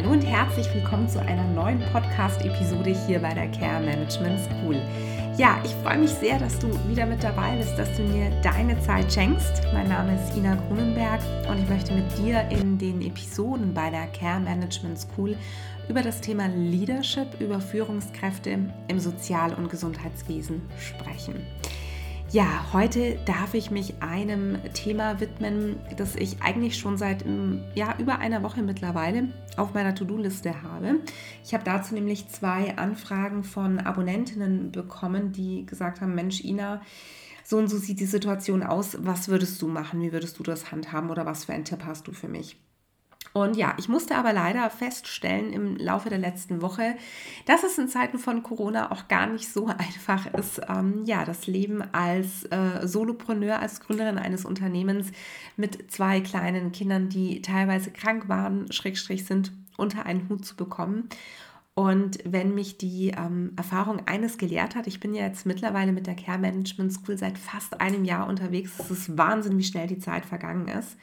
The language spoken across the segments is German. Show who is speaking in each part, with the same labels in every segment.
Speaker 1: Hallo und herzlich willkommen zu einer neuen Podcast-Episode hier bei der Care Management School. Ja, ich freue mich sehr, dass du wieder mit dabei bist, dass du mir deine Zeit schenkst. Mein Name ist Ina Grunenberg und ich möchte mit dir in den Episoden bei der Care Management School über das Thema Leadership, über Führungskräfte im Sozial- und Gesundheitswesen sprechen. Ja, heute darf ich mich einem Thema widmen, das ich eigentlich schon seit mm, ja, über einer Woche mittlerweile auf meiner To-Do-Liste habe. Ich habe dazu nämlich zwei Anfragen von Abonnentinnen bekommen, die gesagt haben, Mensch, Ina, so und so sieht die Situation aus. Was würdest du machen? Wie würdest du das handhaben? Oder was für einen Tipp hast du für mich? Und ja, ich musste aber leider feststellen im Laufe der letzten Woche, dass es in Zeiten von Corona auch gar nicht so einfach ist, ähm, ja, das Leben als äh, Solopreneur, als Gründerin eines Unternehmens mit zwei kleinen Kindern, die teilweise krank waren, Schrägstrich sind, unter einen Hut zu bekommen. Und wenn mich die ähm, Erfahrung eines gelehrt hat, ich bin ja jetzt mittlerweile mit der Care Management School seit fast einem Jahr unterwegs, es ist Wahnsinn, wie schnell die Zeit vergangen ist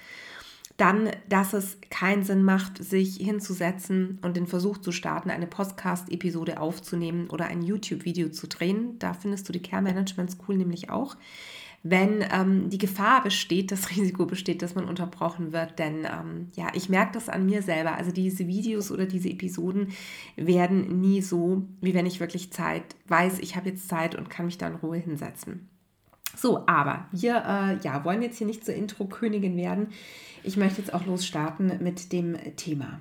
Speaker 1: dann, dass es keinen Sinn macht, sich hinzusetzen und den Versuch zu starten, eine Podcast-Episode aufzunehmen oder ein YouTube-Video zu drehen. Da findest du die Care Management School nämlich auch. Wenn ähm, die Gefahr besteht, das Risiko besteht, dass man unterbrochen wird, denn ähm, ja, ich merke das an mir selber. Also diese Videos oder diese Episoden werden nie so, wie wenn ich wirklich Zeit weiß, ich habe jetzt Zeit und kann mich da in Ruhe hinsetzen. So, aber wir äh, ja, wollen jetzt hier nicht zur Intro-Königin werden. Ich möchte jetzt auch losstarten mit dem Thema.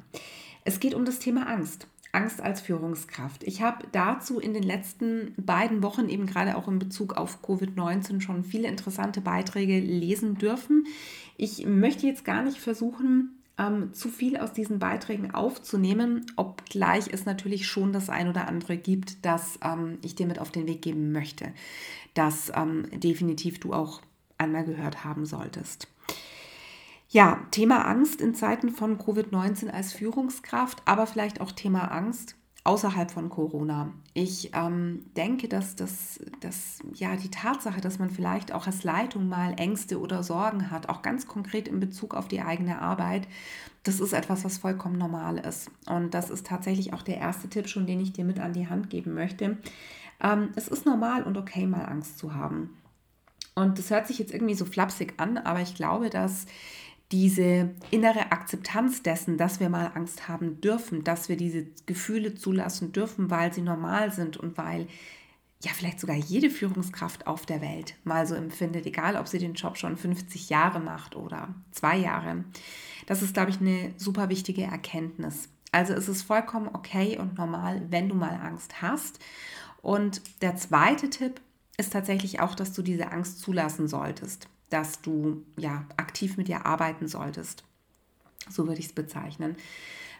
Speaker 1: Es geht um das Thema Angst. Angst als Führungskraft. Ich habe dazu in den letzten beiden Wochen eben gerade auch in Bezug auf Covid-19 schon viele interessante Beiträge lesen dürfen. Ich möchte jetzt gar nicht versuchen, ähm, zu viel aus diesen Beiträgen aufzunehmen, obgleich es natürlich schon das ein oder andere gibt, das ähm, ich dir mit auf den Weg geben möchte das ähm, definitiv du auch einmal gehört haben solltest. Ja, Thema Angst in Zeiten von Covid-19 als Führungskraft, aber vielleicht auch Thema Angst außerhalb von Corona. Ich ähm, denke, dass das, dass, ja, die Tatsache, dass man vielleicht auch als Leitung mal Ängste oder Sorgen hat, auch ganz konkret in Bezug auf die eigene Arbeit, das ist etwas, was vollkommen normal ist. Und das ist tatsächlich auch der erste Tipp schon, den ich dir mit an die Hand geben möchte. Ähm, es ist normal und okay, mal Angst zu haben. Und das hört sich jetzt irgendwie so flapsig an, aber ich glaube, dass diese innere Akzeptanz dessen, dass wir mal Angst haben dürfen, dass wir diese Gefühle zulassen dürfen, weil sie normal sind und weil ja vielleicht sogar jede Führungskraft auf der Welt mal so empfindet, egal ob sie den Job schon 50 Jahre macht oder zwei Jahre. Das ist, glaube ich, eine super wichtige Erkenntnis. Also es ist vollkommen okay und normal, wenn du mal Angst hast. Und der zweite Tipp ist tatsächlich auch, dass du diese Angst zulassen solltest, dass du ja aktiv mit ihr arbeiten solltest. So würde ich es bezeichnen.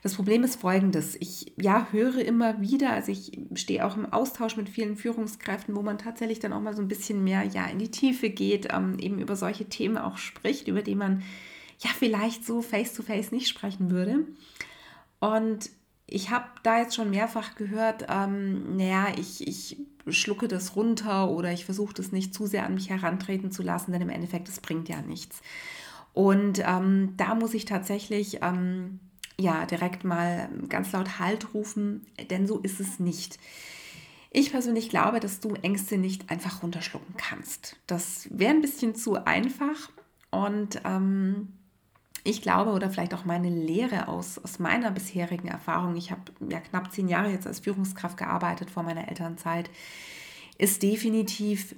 Speaker 1: Das Problem ist folgendes. Ich ja, höre immer wieder, also ich stehe auch im Austausch mit vielen Führungskräften, wo man tatsächlich dann auch mal so ein bisschen mehr ja, in die Tiefe geht, ähm, eben über solche Themen auch spricht, über die man ja vielleicht so face-to-face -face nicht sprechen würde. Und ich habe da jetzt schon mehrfach gehört, ähm, naja, ich, ich schlucke das runter oder ich versuche das nicht zu sehr an mich herantreten zu lassen, denn im Endeffekt, es bringt ja nichts. Und ähm, da muss ich tatsächlich ähm, ja direkt mal ganz laut Halt rufen, denn so ist es nicht. Ich persönlich glaube, dass du Ängste nicht einfach runterschlucken kannst. Das wäre ein bisschen zu einfach und ähm, ich glaube oder vielleicht auch meine Lehre aus, aus meiner bisherigen Erfahrung, ich habe ja knapp zehn Jahre jetzt als Führungskraft gearbeitet vor meiner Elternzeit, ist definitiv,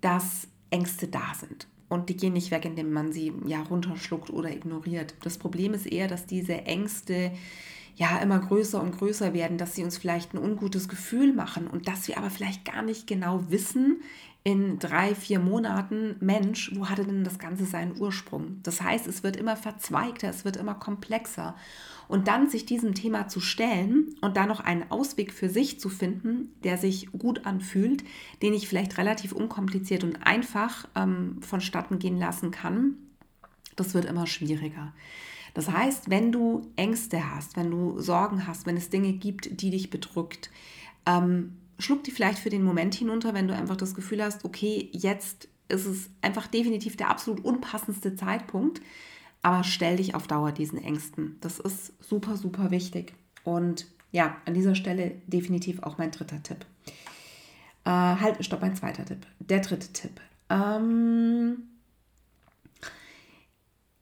Speaker 1: dass Ängste da sind. Und die gehen nicht weg, indem man sie ja runterschluckt oder ignoriert. Das Problem ist eher, dass diese Ängste ja immer größer und größer werden, dass sie uns vielleicht ein ungutes Gefühl machen und dass wir aber vielleicht gar nicht genau wissen, in drei, vier Monaten, Mensch, wo hatte denn das Ganze seinen Ursprung? Das heißt, es wird immer verzweigter, es wird immer komplexer. Und dann sich diesem Thema zu stellen und da noch einen Ausweg für sich zu finden, der sich gut anfühlt, den ich vielleicht relativ unkompliziert und einfach ähm, vonstatten gehen lassen kann, das wird immer schwieriger. Das heißt, wenn du Ängste hast, wenn du Sorgen hast, wenn es Dinge gibt, die dich bedrückt, ähm, schluck die vielleicht für den Moment hinunter, wenn du einfach das Gefühl hast, okay, jetzt ist es einfach definitiv der absolut unpassendste Zeitpunkt. aber stell dich auf Dauer diesen Ängsten. Das ist super, super wichtig. Und ja, an dieser Stelle definitiv auch mein dritter Tipp. Äh, halt, stopp, mein zweiter Tipp. Der dritte Tipp. Ähm,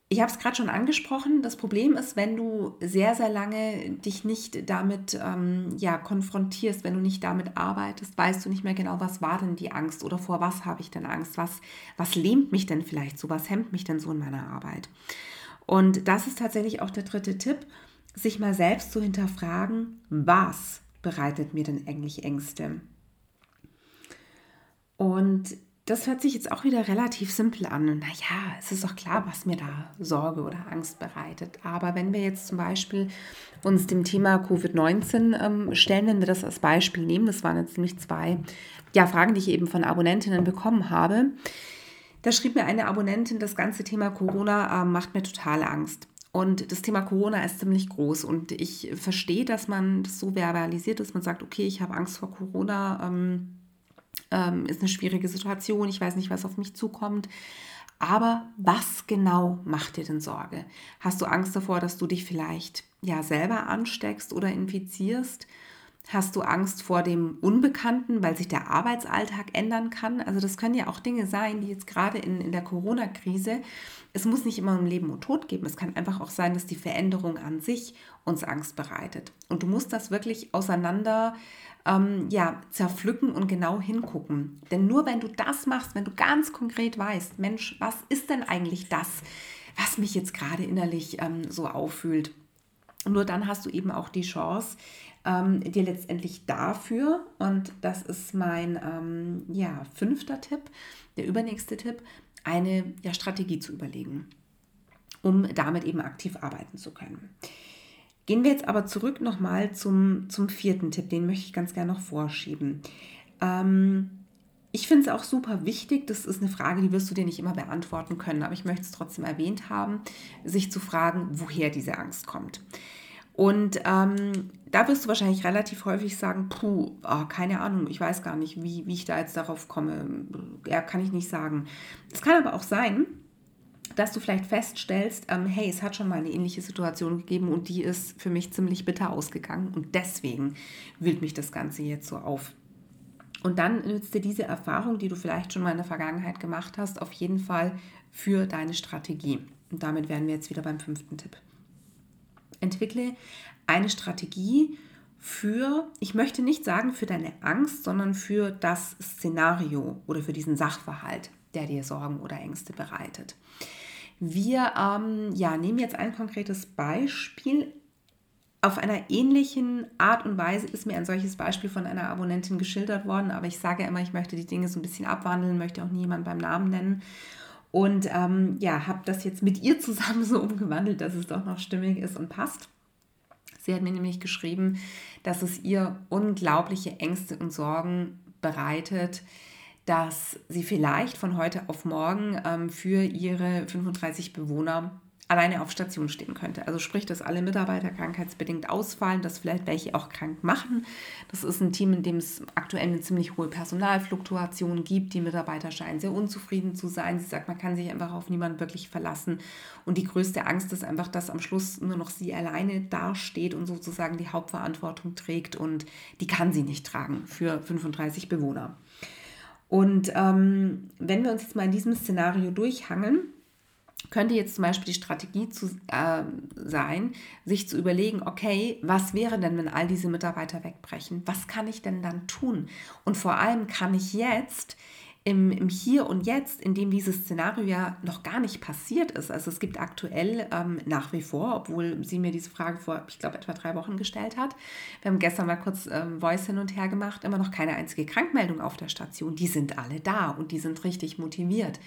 Speaker 1: ich habe es gerade schon angesprochen. Das Problem ist, wenn du sehr, sehr lange dich nicht damit ähm, ja, konfrontierst, wenn du nicht damit arbeitest, weißt du nicht mehr genau, was war denn die Angst oder vor was habe ich denn Angst, was, was lähmt mich denn vielleicht so, was hemmt mich denn so in meiner Arbeit. Und das ist tatsächlich auch der dritte Tipp, sich mal selbst zu hinterfragen, was bereitet mir denn eigentlich Ängste? Und das hört sich jetzt auch wieder relativ simpel an. Naja, es ist doch klar, was mir da Sorge oder Angst bereitet. Aber wenn wir jetzt zum Beispiel uns dem Thema Covid-19 ähm, stellen, wenn wir das als Beispiel nehmen, das waren jetzt nämlich zwei ja, Fragen, die ich eben von Abonnentinnen bekommen habe. Da schrieb mir eine Abonnentin, das ganze Thema Corona äh, macht mir total Angst. Und das Thema Corona ist ziemlich groß und ich verstehe, dass man das so verbalisiert, dass man sagt, okay, ich habe Angst vor Corona. Ähm, ähm, ist eine schwierige Situation, ich weiß nicht, was auf mich zukommt. Aber was genau macht dir denn Sorge? Hast du Angst davor, dass du dich vielleicht ja selber ansteckst oder infizierst? Hast du Angst vor dem Unbekannten, weil sich der Arbeitsalltag ändern kann? Also das können ja auch Dinge sein, die jetzt gerade in, in der Corona-Krise, es muss nicht immer um Leben und Tod geben. Es kann einfach auch sein, dass die Veränderung an sich uns Angst bereitet. Und du musst das wirklich auseinander ähm, ja, zerpflücken und genau hingucken. Denn nur wenn du das machst, wenn du ganz konkret weißt, Mensch, was ist denn eigentlich das, was mich jetzt gerade innerlich ähm, so auffühlt, nur dann hast du eben auch die Chance, ähm, dir letztendlich dafür, und das ist mein ähm, ja, fünfter Tipp, der übernächste Tipp, eine ja, Strategie zu überlegen, um damit eben aktiv arbeiten zu können. Gehen wir jetzt aber zurück nochmal zum, zum vierten Tipp, den möchte ich ganz gerne noch vorschieben. Ähm, ich finde es auch super wichtig, das ist eine Frage, die wirst du dir nicht immer beantworten können, aber ich möchte es trotzdem erwähnt haben, sich zu fragen, woher diese Angst kommt. Und ähm, da wirst du wahrscheinlich relativ häufig sagen, puh, oh, keine Ahnung, ich weiß gar nicht, wie, wie ich da jetzt darauf komme. Ja, kann ich nicht sagen. Es kann aber auch sein, dass du vielleicht feststellst, ähm, hey, es hat schon mal eine ähnliche Situation gegeben und die ist für mich ziemlich bitter ausgegangen und deswegen wühlt mich das Ganze jetzt so auf. Und dann nützt dir diese Erfahrung, die du vielleicht schon mal in der Vergangenheit gemacht hast, auf jeden Fall für deine Strategie. Und damit wären wir jetzt wieder beim fünften Tipp. Entwickle eine Strategie für, ich möchte nicht sagen für deine Angst, sondern für das Szenario oder für diesen Sachverhalt, der dir Sorgen oder Ängste bereitet. Wir ähm, ja, nehmen jetzt ein konkretes Beispiel. Auf einer ähnlichen Art und Weise ist mir ein solches Beispiel von einer Abonnentin geschildert worden, aber ich sage immer, ich möchte die Dinge so ein bisschen abwandeln, möchte auch niemand beim Namen nennen. Und ähm, ja, habe das jetzt mit ihr zusammen so umgewandelt, dass es doch noch stimmig ist und passt. Sie hat mir nämlich geschrieben, dass es ihr unglaubliche Ängste und Sorgen bereitet, dass sie vielleicht von heute auf morgen ähm, für ihre 35 Bewohner alleine auf Station stehen könnte. Also sprich, dass alle Mitarbeiter krankheitsbedingt ausfallen, dass vielleicht welche auch krank machen. Das ist ein Team, in dem es aktuell eine ziemlich hohe Personalfluktuation gibt. Die Mitarbeiter scheinen sehr unzufrieden zu sein. Sie sagt, man kann sich einfach auf niemanden wirklich verlassen. Und die größte Angst ist einfach, dass am Schluss nur noch sie alleine dasteht und sozusagen die Hauptverantwortung trägt. Und die kann sie nicht tragen für 35 Bewohner. Und ähm, wenn wir uns jetzt mal in diesem Szenario durchhangeln, könnte jetzt zum Beispiel die Strategie zu, äh, sein, sich zu überlegen, okay, was wäre denn, wenn all diese Mitarbeiter wegbrechen? Was kann ich denn dann tun? Und vor allem kann ich jetzt im, im Hier und Jetzt, in dem dieses Szenario ja noch gar nicht passiert ist. Also es gibt aktuell ähm, nach wie vor, obwohl sie mir diese Frage vor, ich glaube, etwa drei Wochen gestellt hat. Wir haben gestern mal kurz ähm, Voice hin und her gemacht, immer noch keine einzige Krankmeldung auf der Station. Die sind alle da und die sind richtig motiviert.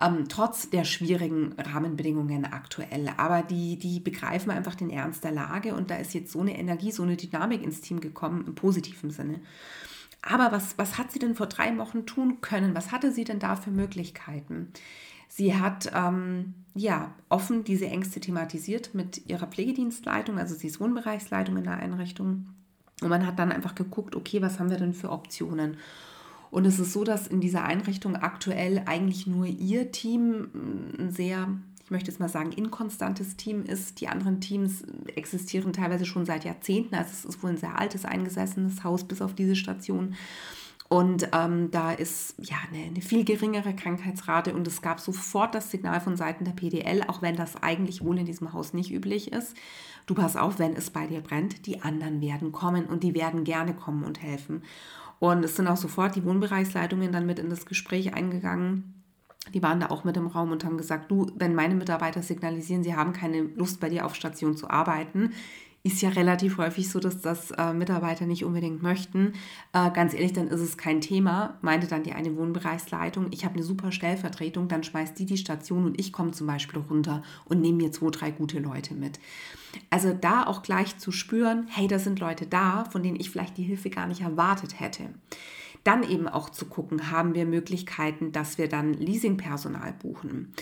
Speaker 1: Ähm, trotz der schwierigen Rahmenbedingungen aktuell. Aber die, die begreifen einfach den Ernst der Lage und da ist jetzt so eine Energie, so eine Dynamik ins Team gekommen, im positiven Sinne. Aber was, was hat sie denn vor drei Wochen tun können? Was hatte sie denn da für Möglichkeiten? Sie hat ähm, ja offen diese Ängste thematisiert mit ihrer Pflegedienstleitung, also sie ist Wohnbereichsleitung in der Einrichtung. Und man hat dann einfach geguckt, okay, was haben wir denn für Optionen? Und es ist so, dass in dieser Einrichtung aktuell eigentlich nur ihr Team ein sehr ich möchte jetzt mal sagen, inkonstantes Team ist. Die anderen Teams existieren teilweise schon seit Jahrzehnten. Also es ist wohl ein sehr altes, eingesessenes Haus bis auf diese Station. Und ähm, da ist ja eine, eine, viel geringere Krankheitsrate und es gab sofort das Signal von Seiten der PDL, auch wenn das eigentlich wohl in diesem Haus nicht üblich ist. Du pass auf, wenn es bei dir brennt, die anderen werden kommen und die werden gerne kommen und helfen. Und es sind auch sofort die Wohnbereichsleitungen dann mit in das Gespräch eingegangen. Die waren da auch mit im Raum und haben gesagt, du, wenn meine Mitarbeiter signalisieren, sie haben keine Lust bei dir auf Station zu arbeiten, ist ja relativ häufig so, dass das äh, Mitarbeiter nicht unbedingt möchten. Äh, ganz ehrlich, dann ist es kein Thema, meinte dann die eine Wohnbereichsleitung. Ich habe eine super Stellvertretung, dann schmeißt die die Station und ich komme zum Beispiel runter und nehme mir zwei, drei gute Leute mit. Also da auch gleich zu spüren, hey, da sind Leute da, von denen ich vielleicht die Hilfe gar nicht erwartet hätte. Dann eben auch zu gucken, haben wir Möglichkeiten, dass wir dann Leasingpersonal buchen?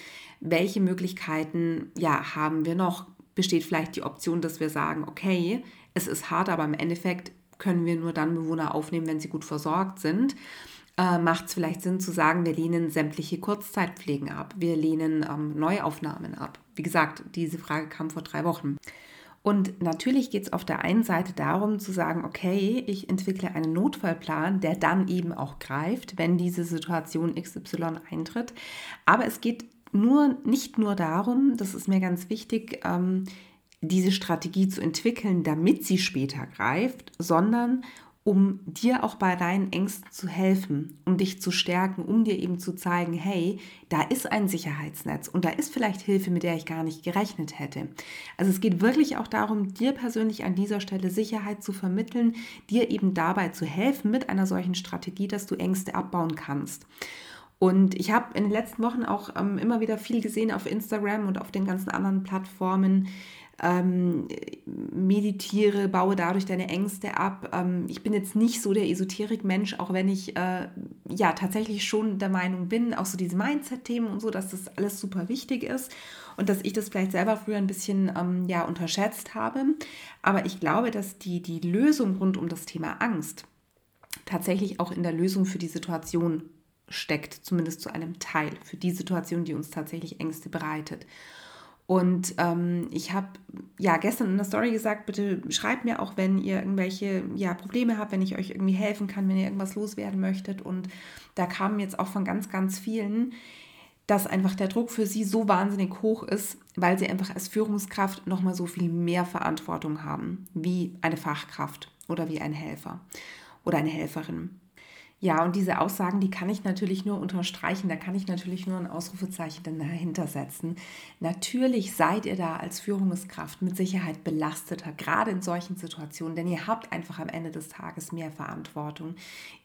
Speaker 1: Welche Möglichkeiten ja, haben wir noch? Besteht vielleicht die Option, dass wir sagen, okay, es ist hart, aber im Endeffekt können wir nur dann Bewohner aufnehmen, wenn sie gut versorgt sind. Äh, Macht es vielleicht Sinn zu sagen, wir lehnen sämtliche Kurzzeitpflegen ab, wir lehnen ähm, Neuaufnahmen ab. Wie gesagt, diese Frage kam vor drei Wochen. Und natürlich geht es auf der einen Seite darum zu sagen, okay, ich entwickle einen Notfallplan, der dann eben auch greift, wenn diese Situation XY eintritt. Aber es geht nur, nicht nur darum, das ist mir ganz wichtig, ähm, diese Strategie zu entwickeln, damit sie später greift, sondern um dir auch bei deinen Ängsten zu helfen, um dich zu stärken, um dir eben zu zeigen, hey, da ist ein Sicherheitsnetz und da ist vielleicht Hilfe, mit der ich gar nicht gerechnet hätte. Also es geht wirklich auch darum, dir persönlich an dieser Stelle Sicherheit zu vermitteln, dir eben dabei zu helfen mit einer solchen Strategie, dass du Ängste abbauen kannst. Und ich habe in den letzten Wochen auch ähm, immer wieder viel gesehen auf Instagram und auf den ganzen anderen Plattformen, ähm, meditiere, baue dadurch deine Ängste ab. Ähm, ich bin jetzt nicht so der Esoterik-Mensch, auch wenn ich äh, ja tatsächlich schon der Meinung bin, auch so diese Mindset-Themen und so, dass das alles super wichtig ist und dass ich das vielleicht selber früher ein bisschen ähm, ja, unterschätzt habe. Aber ich glaube, dass die, die Lösung rund um das Thema Angst tatsächlich auch in der Lösung für die Situation steckt, zumindest zu einem Teil, für die Situation, die uns tatsächlich Ängste bereitet. Und ähm, ich habe ja gestern in der Story gesagt, bitte schreibt mir auch, wenn ihr irgendwelche ja, Probleme habt, wenn ich euch irgendwie helfen kann, wenn ihr irgendwas loswerden möchtet. Und da kamen jetzt auch von ganz, ganz vielen, dass einfach der Druck für sie so wahnsinnig hoch ist, weil sie einfach als Führungskraft nochmal so viel mehr Verantwortung haben, wie eine Fachkraft oder wie ein Helfer oder eine Helferin. Ja, und diese Aussagen, die kann ich natürlich nur unterstreichen, da kann ich natürlich nur ein Ausrufezeichen dahinter setzen. Natürlich seid ihr da als Führungskraft mit Sicherheit belasteter, gerade in solchen Situationen, denn ihr habt einfach am Ende des Tages mehr Verantwortung.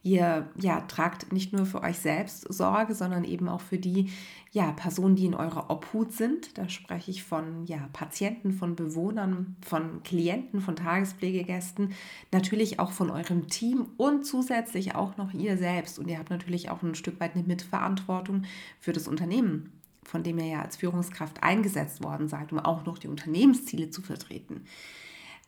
Speaker 1: Ihr ja, tragt nicht nur für euch selbst Sorge, sondern eben auch für die ja, Personen, die in eurer Obhut sind. Da spreche ich von ja, Patienten, von Bewohnern, von Klienten, von Tagespflegegästen, natürlich auch von eurem Team und zusätzlich auch noch ihr selbst. Und ihr habt natürlich auch ein Stück weit eine Mitverantwortung für das Unternehmen, von dem ihr ja als Führungskraft eingesetzt worden seid, um auch noch die Unternehmensziele zu vertreten.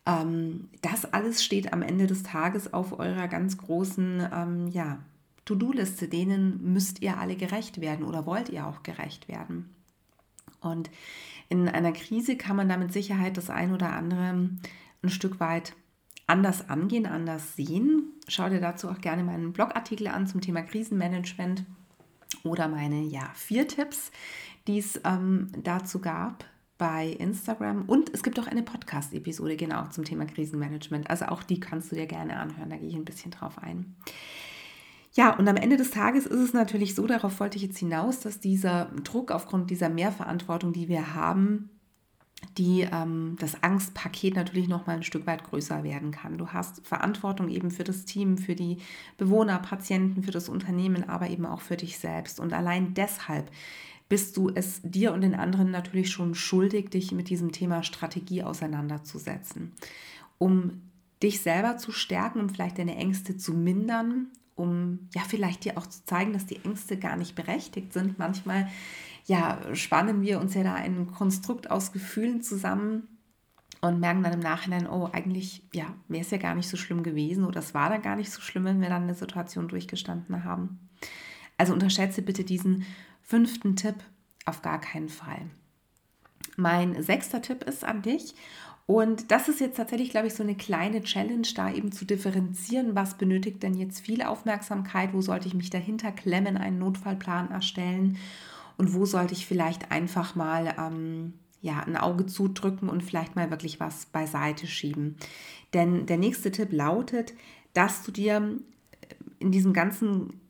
Speaker 1: Ähm, das alles steht am Ende des Tages auf eurer ganz großen ähm, ja, To-Do-Liste. Denen müsst ihr alle gerecht werden oder wollt ihr auch gerecht werden. Und in einer Krise kann man da mit Sicherheit das ein oder andere ein Stück weit anders angehen, anders sehen. Schau dir dazu auch gerne meinen Blogartikel an zum Thema Krisenmanagement oder meine ja, vier Tipps, die es ähm, dazu gab bei Instagram. Und es gibt auch eine Podcast-Episode genau zum Thema Krisenmanagement. Also auch die kannst du dir gerne anhören. Da gehe ich ein bisschen drauf ein. Ja, und am Ende des Tages ist es natürlich so, darauf wollte ich jetzt hinaus, dass dieser Druck aufgrund dieser Mehrverantwortung, die wir haben, die ähm, das Angstpaket natürlich noch mal ein Stück weit größer werden kann. Du hast Verantwortung eben für das Team, für die Bewohner, Patienten, für das Unternehmen, aber eben auch für dich selbst. Und allein deshalb bist du es dir und den anderen natürlich schon schuldig, dich mit diesem Thema Strategie auseinanderzusetzen, um dich selber zu stärken und vielleicht deine Ängste zu mindern, um ja vielleicht dir auch zu zeigen, dass die Ängste gar nicht berechtigt sind. Manchmal ja, spannen wir uns ja da ein Konstrukt aus Gefühlen zusammen und merken dann im Nachhinein, oh, eigentlich ja, wäre es ja gar nicht so schlimm gewesen oder es war dann gar nicht so schlimm, wenn wir dann eine Situation durchgestanden haben. Also unterschätze bitte diesen fünften Tipp auf gar keinen Fall. Mein sechster Tipp ist an dich. Und das ist jetzt tatsächlich, glaube ich, so eine kleine Challenge, da eben zu differenzieren, was benötigt denn jetzt viel Aufmerksamkeit, wo sollte ich mich dahinter klemmen, einen Notfallplan erstellen und wo sollte ich vielleicht einfach mal ähm, ja, ein Auge zudrücken und vielleicht mal wirklich was beiseite schieben. Denn der nächste Tipp lautet, dass du dir in diesem ganzen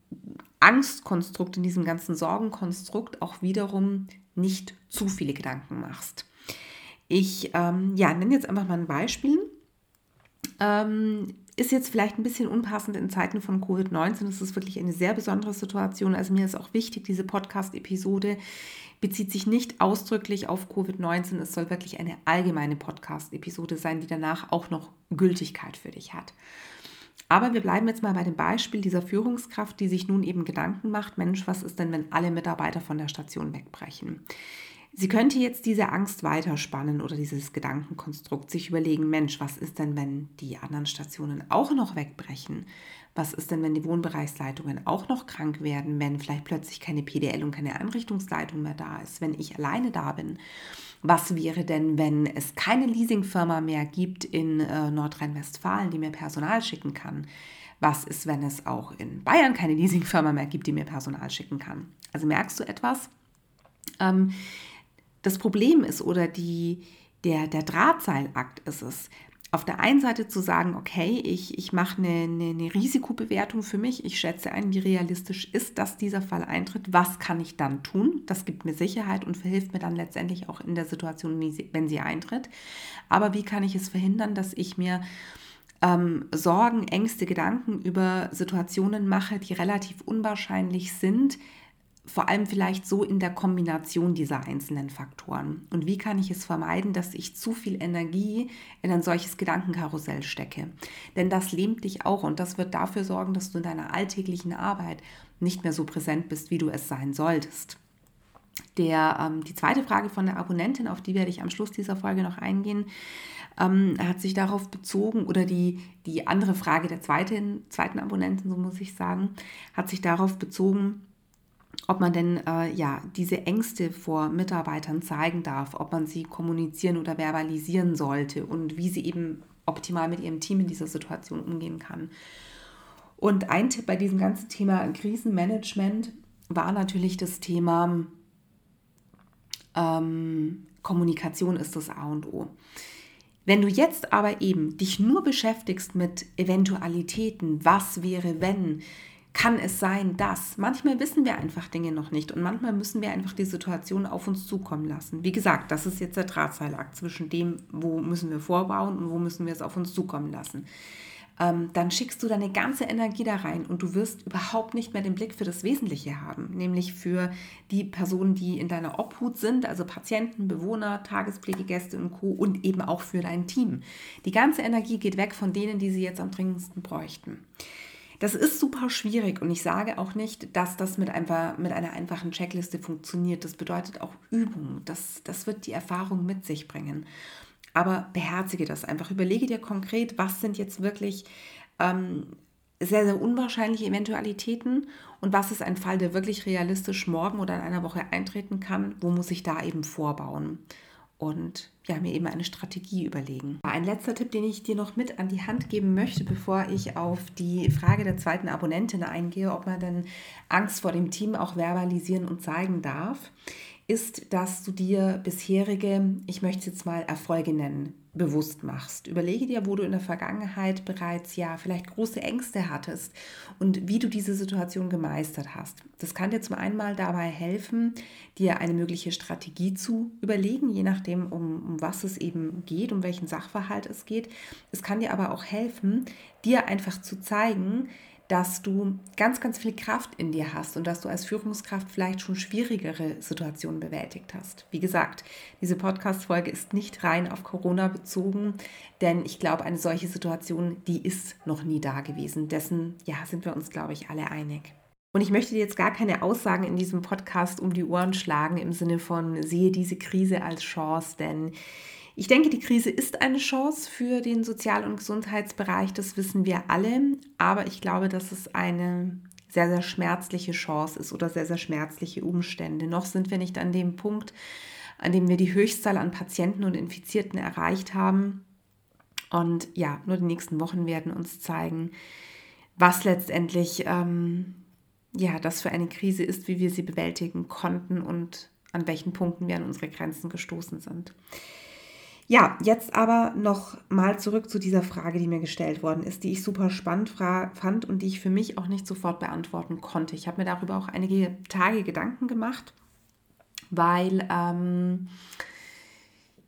Speaker 1: Angstkonstrukt, in diesem ganzen Sorgenkonstrukt auch wiederum nicht zu viele Gedanken machst. Ich ähm, ja, nenne jetzt einfach mal ein Beispiel. Ähm, ist jetzt vielleicht ein bisschen unpassend in Zeiten von Covid-19. Es ist wirklich eine sehr besondere Situation. Also mir ist auch wichtig, diese Podcast-Episode bezieht sich nicht ausdrücklich auf Covid-19. Es soll wirklich eine allgemeine Podcast-Episode sein, die danach auch noch Gültigkeit für dich hat. Aber wir bleiben jetzt mal bei dem Beispiel dieser Führungskraft, die sich nun eben Gedanken macht, Mensch, was ist denn, wenn alle Mitarbeiter von der Station wegbrechen? Sie könnte jetzt diese Angst weiterspannen oder dieses Gedankenkonstrukt sich überlegen, Mensch, was ist denn, wenn die anderen Stationen auch noch wegbrechen? Was ist denn, wenn die Wohnbereichsleitungen auch noch krank werden, wenn vielleicht plötzlich keine PDL und keine Einrichtungsleitung mehr da ist, wenn ich alleine da bin? Was wäre denn, wenn es keine Leasingfirma mehr gibt in äh, Nordrhein-Westfalen, die mir Personal schicken kann? Was ist, wenn es auch in Bayern keine Leasingfirma mehr gibt, die mir Personal schicken kann? Also merkst du etwas? Ähm, das Problem ist oder die, der, der Drahtseilakt ist es, auf der einen Seite zu sagen, okay, ich, ich mache eine, eine, eine, Risikobewertung für mich, ich schätze ein, wie realistisch ist, dass dieser Fall eintritt, was kann ich dann tun? Das gibt mir Sicherheit und verhilft mir dann letztendlich auch in der Situation, wenn sie eintritt. Aber wie kann ich es verhindern, dass ich mir ähm, Sorgen, Ängste, Gedanken über Situationen mache, die relativ unwahrscheinlich sind, vor allem vielleicht so in der Kombination dieser einzelnen Faktoren. Und wie kann ich es vermeiden, dass ich zu viel Energie in ein solches Gedankenkarussell stecke? Denn das lähmt dich auch und das wird dafür sorgen, dass du in deiner alltäglichen Arbeit nicht mehr so präsent bist, wie du es sein solltest. Der, ähm, die zweite Frage von der Abonnentin, auf die werde ich am Schluss dieser Folge noch eingehen, ähm, hat sich darauf bezogen, oder die, die andere Frage der zweiten, zweiten Abonnentin, so muss ich sagen, hat sich darauf bezogen, ob man denn äh, ja diese Ängste vor Mitarbeitern zeigen darf, ob man sie kommunizieren oder verbalisieren sollte und wie sie eben optimal mit ihrem Team in dieser Situation umgehen kann. Und ein Tipp bei diesem ganzen Thema Krisenmanagement war natürlich das Thema ähm, Kommunikation ist das A und O. Wenn du jetzt aber eben dich nur beschäftigst mit Eventualitäten, was wäre, wenn, kann es sein, dass manchmal wissen wir einfach Dinge noch nicht und manchmal müssen wir einfach die Situation auf uns zukommen lassen. Wie gesagt, das ist jetzt der Drahtseilakt zwischen dem, wo müssen wir vorbauen und wo müssen wir es auf uns zukommen lassen. Ähm, dann schickst du deine ganze Energie da rein und du wirst überhaupt nicht mehr den Blick für das Wesentliche haben, nämlich für die Personen, die in deiner Obhut sind, also Patienten, Bewohner, Tagespflegegäste und Co. und eben auch für dein Team. Die ganze Energie geht weg von denen, die sie jetzt am dringendsten bräuchten. Das ist super schwierig und ich sage auch nicht, dass das mit, einfach, mit einer einfachen Checkliste funktioniert. Das bedeutet auch Übung. Das, das wird die Erfahrung mit sich bringen. Aber beherzige das einfach. Überlege dir konkret, was sind jetzt wirklich ähm, sehr, sehr unwahrscheinliche Eventualitäten und was ist ein Fall, der wirklich realistisch morgen oder in einer Woche eintreten kann. Wo muss ich da eben vorbauen? Und ja, mir eben eine Strategie überlegen. Ein letzter Tipp, den ich dir noch mit an die Hand geben möchte, bevor ich auf die Frage der zweiten Abonnentin eingehe, ob man denn Angst vor dem Team auch verbalisieren und zeigen darf, ist, dass du dir bisherige, ich möchte es jetzt mal Erfolge nennen, bewusst machst. Überlege dir, wo du in der Vergangenheit bereits ja vielleicht große Ängste hattest und wie du diese Situation gemeistert hast. Das kann dir zum einen mal dabei helfen, dir eine mögliche Strategie zu überlegen, je nachdem, um, um was es eben geht, um welchen Sachverhalt es geht. Es kann dir aber auch helfen, dir einfach zu zeigen, dass du ganz, ganz viel Kraft in dir hast und dass du als Führungskraft vielleicht schon schwierigere Situationen bewältigt hast. Wie gesagt, diese Podcast-Folge ist nicht rein auf Corona bezogen, denn ich glaube, eine solche Situation, die ist noch nie da gewesen. Dessen, ja, sind wir uns, glaube ich, alle einig. Und ich möchte dir jetzt gar keine Aussagen in diesem Podcast um die Ohren schlagen im Sinne von sehe diese Krise als Chance, denn ich denke, die Krise ist eine Chance für den Sozial- und Gesundheitsbereich, das wissen wir alle, aber ich glaube, dass es eine sehr, sehr schmerzliche Chance ist oder sehr, sehr schmerzliche Umstände. Noch sind wir nicht an dem Punkt, an dem wir die Höchstzahl an Patienten und Infizierten erreicht haben. Und ja, nur die nächsten Wochen werden uns zeigen, was letztendlich ähm, ja, das für eine Krise ist, wie wir sie bewältigen konnten und an welchen Punkten wir an unsere Grenzen gestoßen sind. Ja, jetzt aber noch mal zurück zu dieser Frage, die mir gestellt worden ist, die ich super spannend fand und die ich für mich auch nicht sofort beantworten konnte. Ich habe mir darüber auch einige Tage Gedanken gemacht, weil ähm,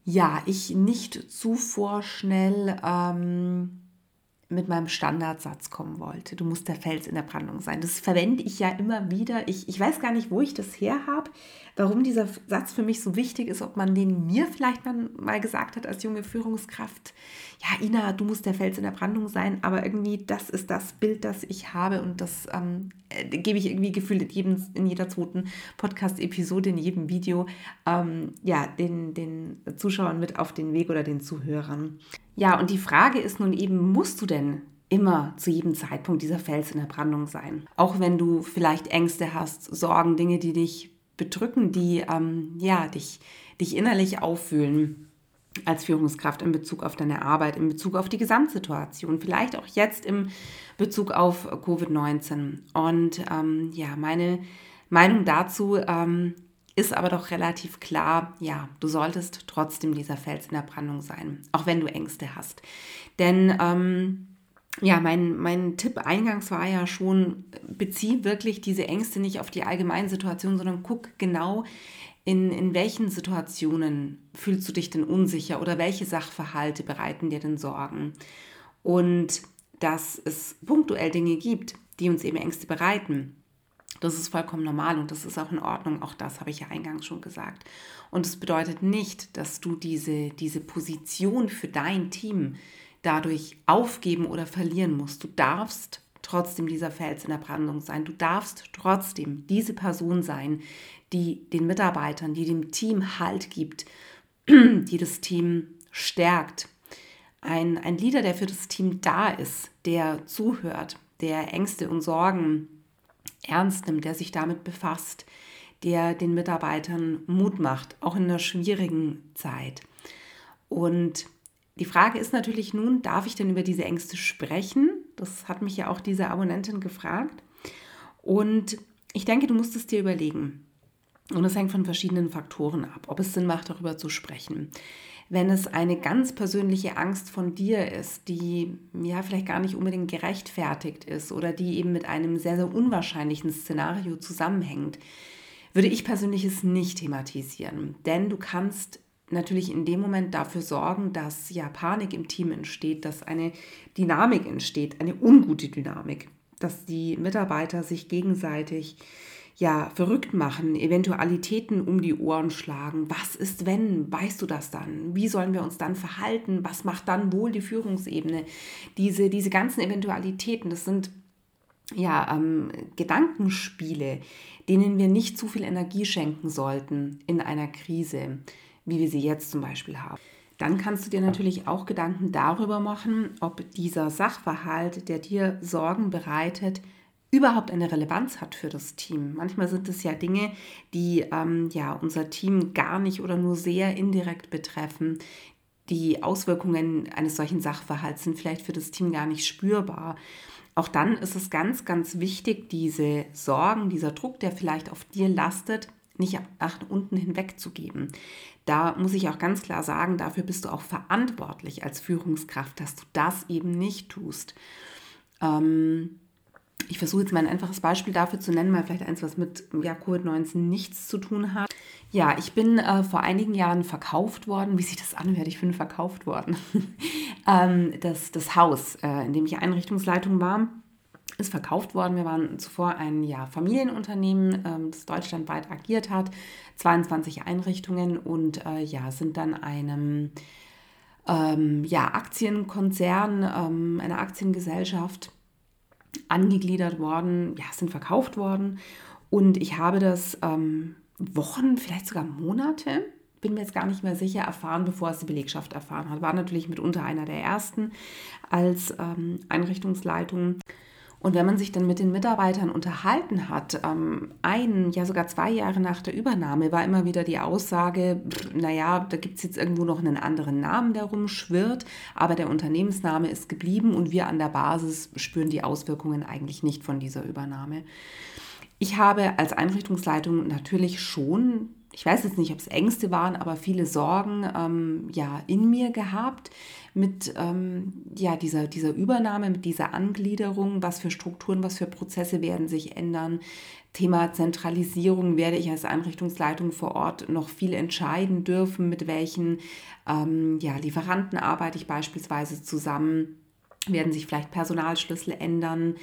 Speaker 1: ja, ich nicht zu vorschnell ähm, mit meinem Standardsatz kommen wollte. Du musst der Fels in der Brandung sein. Das verwende ich ja immer wieder. Ich, ich weiß gar nicht, wo ich das her habe, warum dieser Satz für mich so wichtig ist, ob man den mir vielleicht mal gesagt hat als junge Führungskraft. Ja, Ina, du musst der Fels in der Brandung sein, aber irgendwie das ist das Bild, das ich habe und das ähm, äh, gebe ich irgendwie gefühlt in, jedem, in jeder zweiten Podcast-Episode, in jedem Video, ähm, ja, den, den Zuschauern mit auf den Weg oder den Zuhörern. Ja, und die Frage ist nun eben, musst du denn immer zu jedem Zeitpunkt dieser Fels in der Brandung sein? Auch wenn du vielleicht Ängste hast, Sorgen, Dinge, die dich bedrücken, die ähm, ja, dich, dich innerlich auffühlen als Führungskraft in Bezug auf deine Arbeit, in Bezug auf die Gesamtsituation, vielleicht auch jetzt im Bezug auf Covid-19. Und ähm, ja, meine Meinung dazu ähm, ist aber doch relativ klar, ja, du solltest trotzdem dieser Fels in der Brandung sein, auch wenn du Ängste hast. Denn ähm, ja, mein, mein Tipp eingangs war ja schon, bezieh wirklich diese Ängste nicht auf die allgemeine Situation, sondern guck genau, in, in welchen Situationen fühlst du dich denn unsicher oder welche Sachverhalte bereiten dir denn Sorgen. Und dass es punktuell Dinge gibt, die uns eben Ängste bereiten das ist vollkommen normal und das ist auch in Ordnung. Auch das habe ich ja eingangs schon gesagt. Und es bedeutet nicht, dass du diese, diese Position für dein Team dadurch aufgeben oder verlieren musst. Du darfst trotzdem dieser Fels in der Brandung sein. Du darfst trotzdem diese Person sein, die den Mitarbeitern, die dem Team Halt gibt, die das Team stärkt. Ein, ein Leader, der für das Team da ist, der zuhört, der Ängste und Sorgen ernst nimmt, der sich damit befasst, der den Mitarbeitern Mut macht, auch in einer schwierigen Zeit. Und die Frage ist natürlich nun, darf ich denn über diese Ängste sprechen? Das hat mich ja auch diese Abonnentin gefragt. Und ich denke, du musst es dir überlegen. Und es hängt von verschiedenen Faktoren ab, ob es Sinn macht, darüber zu sprechen wenn es eine ganz persönliche Angst von dir ist, die ja vielleicht gar nicht unbedingt gerechtfertigt ist oder die eben mit einem sehr, sehr unwahrscheinlichen Szenario zusammenhängt, würde ich persönlich es nicht thematisieren. Denn du kannst natürlich in dem Moment dafür sorgen, dass ja Panik im Team entsteht, dass eine Dynamik entsteht, eine ungute Dynamik, dass die Mitarbeiter sich gegenseitig ja, verrückt machen, Eventualitäten um die Ohren schlagen. Was ist, wenn? Weißt du das dann? Wie sollen wir uns dann verhalten? Was macht dann wohl die Führungsebene? Diese, diese ganzen Eventualitäten, das sind ja ähm, Gedankenspiele, denen wir nicht zu viel Energie schenken sollten in einer Krise, wie wir sie jetzt zum Beispiel haben. Dann kannst du dir natürlich auch Gedanken darüber machen, ob dieser Sachverhalt, der dir Sorgen bereitet, überhaupt eine Relevanz hat für das Team. Manchmal sind es ja Dinge, die ähm, ja unser Team gar nicht oder nur sehr indirekt betreffen. Die Auswirkungen eines solchen Sachverhalts sind vielleicht für das Team gar nicht spürbar. Auch dann ist es ganz, ganz wichtig, diese Sorgen, dieser Druck, der vielleicht auf dir lastet, nicht nach unten hinwegzugeben. Da muss ich auch ganz klar sagen, dafür bist du auch verantwortlich als Führungskraft, dass du das eben nicht tust. Ähm, ich versuche jetzt mal ein einfaches Beispiel dafür zu nennen, mal vielleicht eins, was mit ja, Covid-19 nichts zu tun hat. Ja, ich bin äh, vor einigen Jahren verkauft worden. Wie sich das anhört, ich bin verkauft worden. ähm, das, das Haus, äh, in dem ich Einrichtungsleitung war, ist verkauft worden. Wir waren zuvor ein ja, Familienunternehmen, ähm, das deutschlandweit agiert hat, 22 Einrichtungen und äh, ja, sind dann einem ähm, ja, Aktienkonzern, ähm, einer Aktiengesellschaft angegliedert worden, ja, sind verkauft worden. Und ich habe das ähm, Wochen, vielleicht sogar Monate, bin mir jetzt gar nicht mehr sicher, erfahren, bevor es die Belegschaft erfahren hat. War natürlich mitunter einer der ersten als ähm, Einrichtungsleitung. Und wenn man sich dann mit den Mitarbeitern unterhalten hat, ähm, ein, ja sogar zwei Jahre nach der Übernahme, war immer wieder die Aussage, naja, da gibt es jetzt irgendwo noch einen anderen Namen, der rumschwirrt, aber der Unternehmensname ist geblieben und wir an der Basis spüren die Auswirkungen eigentlich nicht von dieser Übernahme. Ich habe als Einrichtungsleitung natürlich schon ich weiß jetzt nicht, ob es Ängste waren, aber viele Sorgen ähm, ja, in mir gehabt mit ähm, ja, dieser, dieser Übernahme, mit dieser Angliederung, was für Strukturen, was für Prozesse werden sich ändern. Thema Zentralisierung werde ich als Einrichtungsleitung vor Ort noch viel entscheiden dürfen, mit welchen ähm, ja, Lieferanten arbeite ich beispielsweise zusammen, werden sich vielleicht Personalschlüssel ändern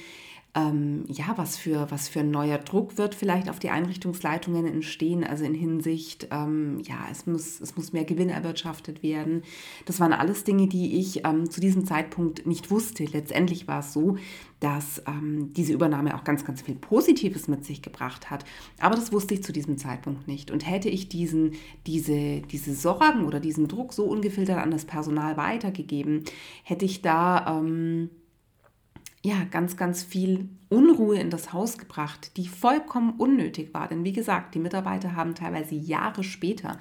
Speaker 1: ähm, ja, was für, was für ein neuer Druck wird vielleicht auf die Einrichtungsleitungen entstehen, also in Hinsicht, ähm, ja, es muss, es muss mehr Gewinn erwirtschaftet werden. Das waren alles Dinge, die ich ähm, zu diesem Zeitpunkt nicht wusste. Letztendlich war es so, dass ähm, diese Übernahme auch ganz, ganz viel Positives mit sich gebracht hat. Aber das wusste ich zu diesem Zeitpunkt nicht. Und hätte ich diesen, diese, diese Sorgen oder diesen Druck so ungefiltert an das Personal weitergegeben, hätte ich da ähm, ja, ganz, ganz viel Unruhe in das Haus gebracht, die vollkommen unnötig war. Denn wie gesagt, die Mitarbeiter haben teilweise Jahre später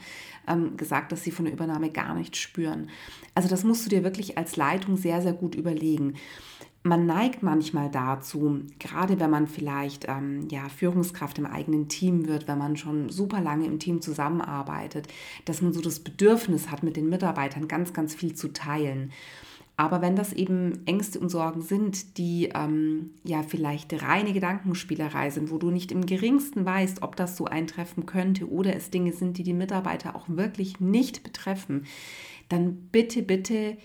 Speaker 1: ähm, gesagt, dass sie von der Übernahme gar nichts spüren. Also das musst du dir wirklich als Leitung sehr, sehr gut überlegen. Man neigt manchmal dazu, gerade wenn man vielleicht ähm, ja, Führungskraft im eigenen Team wird, wenn man schon super lange im Team zusammenarbeitet, dass man so das Bedürfnis hat, mit den Mitarbeitern ganz, ganz viel zu teilen. Aber wenn das eben Ängste und Sorgen sind, die ähm, ja vielleicht reine Gedankenspielerei sind, wo du nicht im geringsten weißt, ob das so eintreffen könnte oder es Dinge sind, die die Mitarbeiter auch wirklich nicht betreffen, dann bitte, bitte,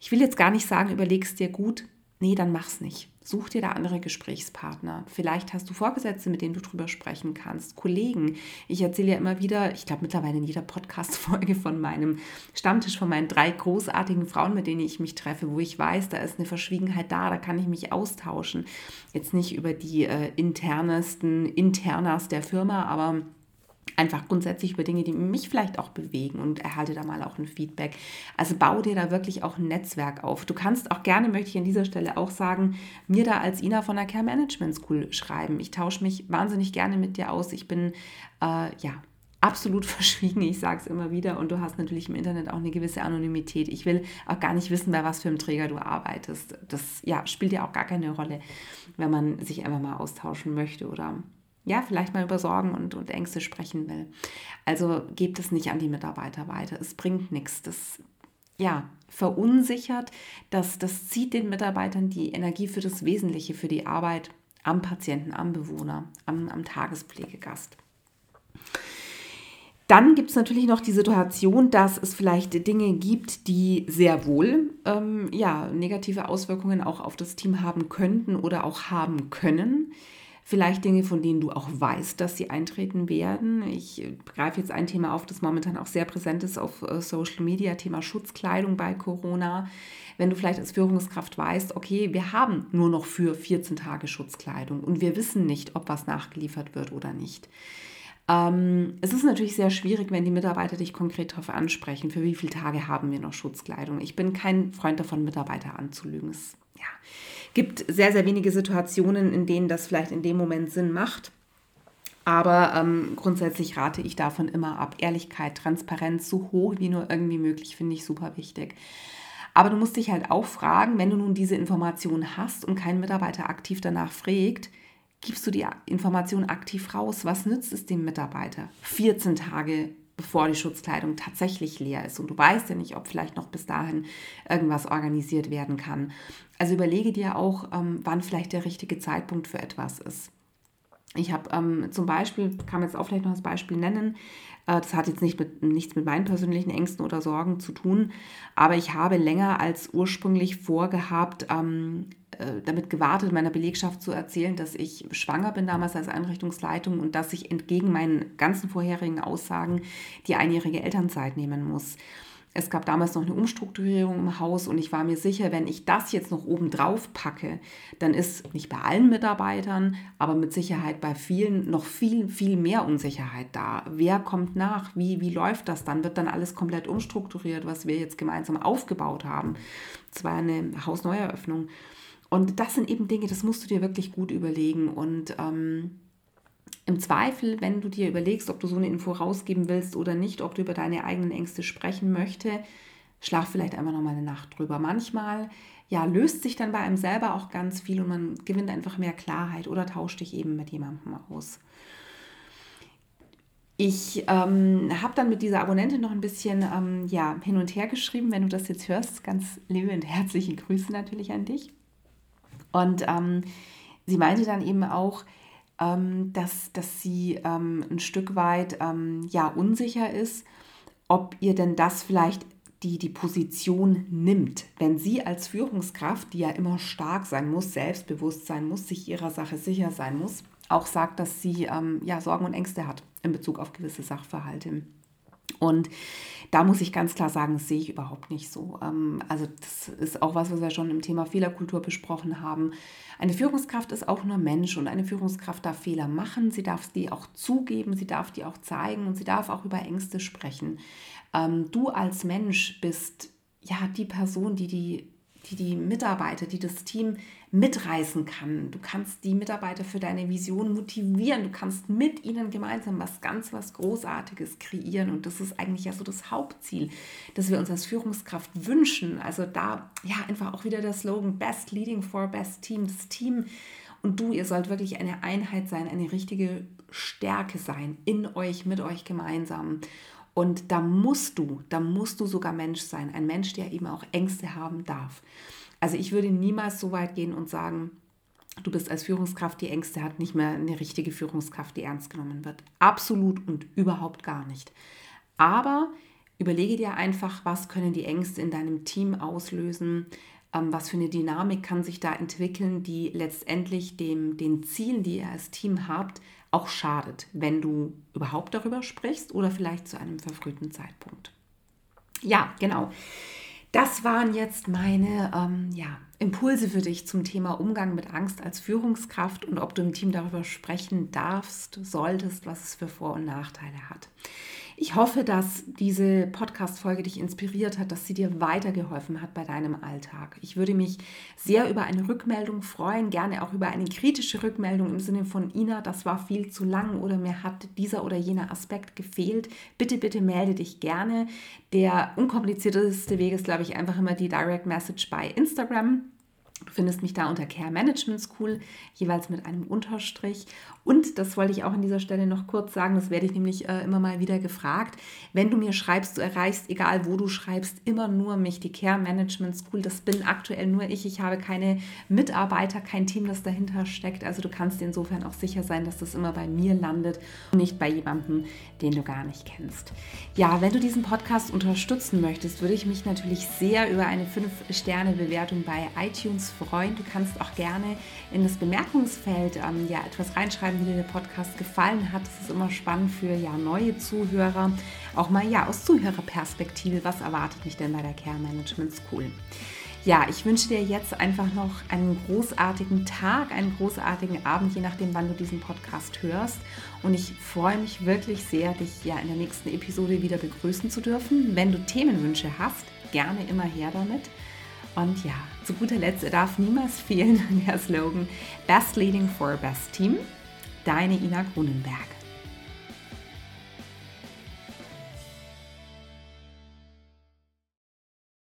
Speaker 1: ich will jetzt gar nicht sagen, überlegst dir gut, nee, dann mach's nicht. Such dir da andere Gesprächspartner. Vielleicht hast du Vorgesetzte, mit denen du drüber sprechen kannst, Kollegen. Ich erzähle ja immer wieder, ich glaube mittlerweile in jeder Podcast-Folge von meinem Stammtisch, von meinen drei großartigen Frauen, mit denen ich mich treffe, wo ich weiß, da ist eine Verschwiegenheit da, da kann ich mich austauschen. Jetzt nicht über die äh, internesten Internas der Firma, aber einfach grundsätzlich über Dinge, die mich vielleicht auch bewegen und erhalte da mal auch ein Feedback. Also bau dir da wirklich auch ein Netzwerk auf. Du kannst auch gerne, möchte ich an dieser Stelle auch sagen, mir da als Ina von der Care Management School schreiben. Ich tausche mich wahnsinnig gerne mit dir aus. Ich bin äh, ja absolut verschwiegen, ich sage es immer wieder. Und du hast natürlich im Internet auch eine gewisse Anonymität. Ich will auch gar nicht wissen, bei was für einem Träger du arbeitest. Das ja, spielt ja auch gar keine Rolle, wenn man sich einfach mal austauschen möchte oder ja, vielleicht mal über Sorgen und, und Ängste sprechen will. Also gebt es nicht an die Mitarbeiter weiter. Es bringt nichts. Das ja, verunsichert, das, das zieht den Mitarbeitern die Energie für das Wesentliche, für die Arbeit am Patienten, am Bewohner, am, am Tagespflegegast. Dann gibt es natürlich noch die Situation, dass es vielleicht Dinge gibt, die sehr wohl ähm, ja, negative Auswirkungen auch auf das Team haben könnten oder auch haben können. Vielleicht Dinge, von denen du auch weißt, dass sie eintreten werden. Ich greife jetzt ein Thema auf, das momentan auch sehr präsent ist auf äh, Social Media, Thema Schutzkleidung bei Corona. Wenn du vielleicht als Führungskraft weißt, okay, wir haben nur noch für 14 Tage Schutzkleidung und wir wissen nicht, ob was nachgeliefert wird oder nicht. Ähm, es ist natürlich sehr schwierig, wenn die Mitarbeiter dich konkret darauf ansprechen, für wie viele Tage haben wir noch Schutzkleidung. Ich bin kein Freund davon, Mitarbeiter anzulügen. Es, ja gibt sehr, sehr wenige Situationen, in denen das vielleicht in dem Moment Sinn macht. Aber ähm, grundsätzlich rate ich davon immer ab. Ehrlichkeit, Transparenz, so hoch wie nur irgendwie möglich, finde ich super wichtig. Aber du musst dich halt auch fragen, wenn du nun diese Information hast und kein Mitarbeiter aktiv danach fragt, gibst du die Information aktiv raus? Was nützt es dem Mitarbeiter? 14 Tage bevor die Schutzkleidung tatsächlich leer ist. Und du weißt ja nicht, ob vielleicht noch bis dahin irgendwas organisiert werden kann. Also überlege dir auch, ähm, wann vielleicht der richtige Zeitpunkt für etwas ist. Ich habe ähm, zum Beispiel, kann man jetzt auch vielleicht noch als Beispiel nennen, das hat jetzt nicht mit, nichts mit meinen persönlichen Ängsten oder Sorgen zu tun, aber ich habe länger als ursprünglich vorgehabt, ähm, äh, damit gewartet, meiner Belegschaft zu erzählen, dass ich schwanger bin damals als Einrichtungsleitung und dass ich entgegen meinen ganzen vorherigen Aussagen die einjährige Elternzeit nehmen muss. Es gab damals noch eine Umstrukturierung im Haus und ich war mir sicher, wenn ich das jetzt noch oben drauf packe, dann ist nicht bei allen Mitarbeitern, aber mit Sicherheit bei vielen noch viel, viel mehr Unsicherheit da. Wer kommt nach? Wie, wie läuft das dann? Wird dann alles komplett umstrukturiert, was wir jetzt gemeinsam aufgebaut haben? Es war eine Hausneueröffnung. Und das sind eben Dinge, das musst du dir wirklich gut überlegen. Und ähm, im Zweifel, wenn du dir überlegst, ob du so eine Info rausgeben willst oder nicht, ob du über deine eigenen Ängste sprechen möchtest, schlaf vielleicht einfach noch mal eine Nacht drüber. Manchmal ja, löst sich dann bei einem selber auch ganz viel und man gewinnt einfach mehr Klarheit oder tauscht dich eben mit jemandem aus. Ich ähm, habe dann mit dieser Abonnentin noch ein bisschen ähm, ja, hin und her geschrieben. Wenn du das jetzt hörst, ganz liebe und herzliche Grüße natürlich an dich. Und ähm, sie meinte dann eben auch, dass, dass sie ähm, ein Stück weit ähm, ja, unsicher ist, ob ihr denn das vielleicht die die Position nimmt. Wenn sie als Führungskraft, die ja immer stark sein muss, selbstbewusst sein muss, sich ihrer Sache sicher sein muss, auch sagt, dass sie ähm, ja, Sorgen und Ängste hat in Bezug auf gewisse Sachverhalte. Und da muss ich ganz klar sagen, das sehe ich überhaupt nicht so. Ähm, also das ist auch was, was wir schon im Thema Fehlerkultur besprochen haben. Eine Führungskraft ist auch nur Mensch und eine Führungskraft darf Fehler machen, sie darf die auch zugeben, sie darf die auch zeigen und sie darf auch über Ängste sprechen. Ähm, du als Mensch bist ja die Person, die die, die die Mitarbeiter, die das Team mitreißen kann. Du kannst die Mitarbeiter für deine Vision motivieren. Du kannst mit ihnen gemeinsam was ganz, was Großartiges kreieren. Und das ist eigentlich ja so das Hauptziel, das wir uns als Führungskraft wünschen. Also da ja einfach auch wieder der Slogan Best Leading for Best Team. Das Team und du, ihr sollt wirklich eine Einheit sein, eine richtige Stärke sein in euch, mit euch gemeinsam. Und da musst du, da musst du sogar Mensch sein. Ein Mensch, der eben auch Ängste haben darf. Also ich würde niemals so weit gehen und sagen, du bist als Führungskraft, die Ängste hat, nicht mehr eine richtige Führungskraft, die ernst genommen wird. Absolut und überhaupt gar nicht. Aber überlege dir einfach, was können die Ängste in deinem Team auslösen, ähm, was für eine Dynamik kann sich da entwickeln, die letztendlich dem, den Zielen, die ihr als Team habt, auch schadet, wenn du überhaupt darüber sprichst oder vielleicht zu einem verfrühten Zeitpunkt. Ja, genau. Das waren jetzt meine ähm, ja, Impulse für dich zum Thema Umgang mit Angst als Führungskraft und ob du im Team darüber sprechen darfst, solltest, was es für Vor- und Nachteile hat. Ich hoffe, dass diese Podcast-Folge dich inspiriert hat, dass sie dir weitergeholfen hat bei deinem Alltag. Ich würde mich sehr über eine Rückmeldung freuen, gerne auch über eine kritische Rückmeldung im Sinne von Ina, das war viel zu lang oder mir hat dieser oder jener Aspekt gefehlt. Bitte, bitte melde dich gerne. Der unkomplizierteste Weg ist, glaube ich, einfach immer die Direct Message bei Instagram. Du findest mich da unter Care Management School, jeweils mit einem Unterstrich. Und das wollte ich auch an dieser Stelle noch kurz sagen, das werde ich nämlich äh, immer mal wieder gefragt. Wenn du mir schreibst, du erreichst, egal wo du schreibst, immer nur mich, die Care Management School. Das bin aktuell nur ich. Ich habe keine Mitarbeiter, kein Team, das dahinter steckt. Also du kannst insofern auch sicher sein, dass das immer bei mir landet und nicht bei jemandem, den du gar nicht kennst. Ja, wenn du diesen Podcast unterstützen möchtest, würde ich mich natürlich sehr über eine 5-Sterne-Bewertung bei iTunes freuen. Du kannst auch gerne in das Bemerkungsfeld ähm, ja etwas reinschreiben, wie dir der Podcast gefallen hat. Das ist immer spannend für ja neue Zuhörer, auch mal ja aus Zuhörerperspektive. Was erwartet mich denn bei der Care Management School? Ja, ich wünsche dir jetzt einfach noch einen großartigen Tag, einen großartigen Abend, je nachdem, wann du diesen Podcast hörst. Und ich freue mich wirklich sehr, dich ja in der nächsten Episode wieder begrüßen zu dürfen. Wenn du Themenwünsche hast, gerne immer her damit. Und ja, zu guter Letzt darf niemals fehlen der Slogan Best Leading for Best Team. Deine Ina Grunenberg.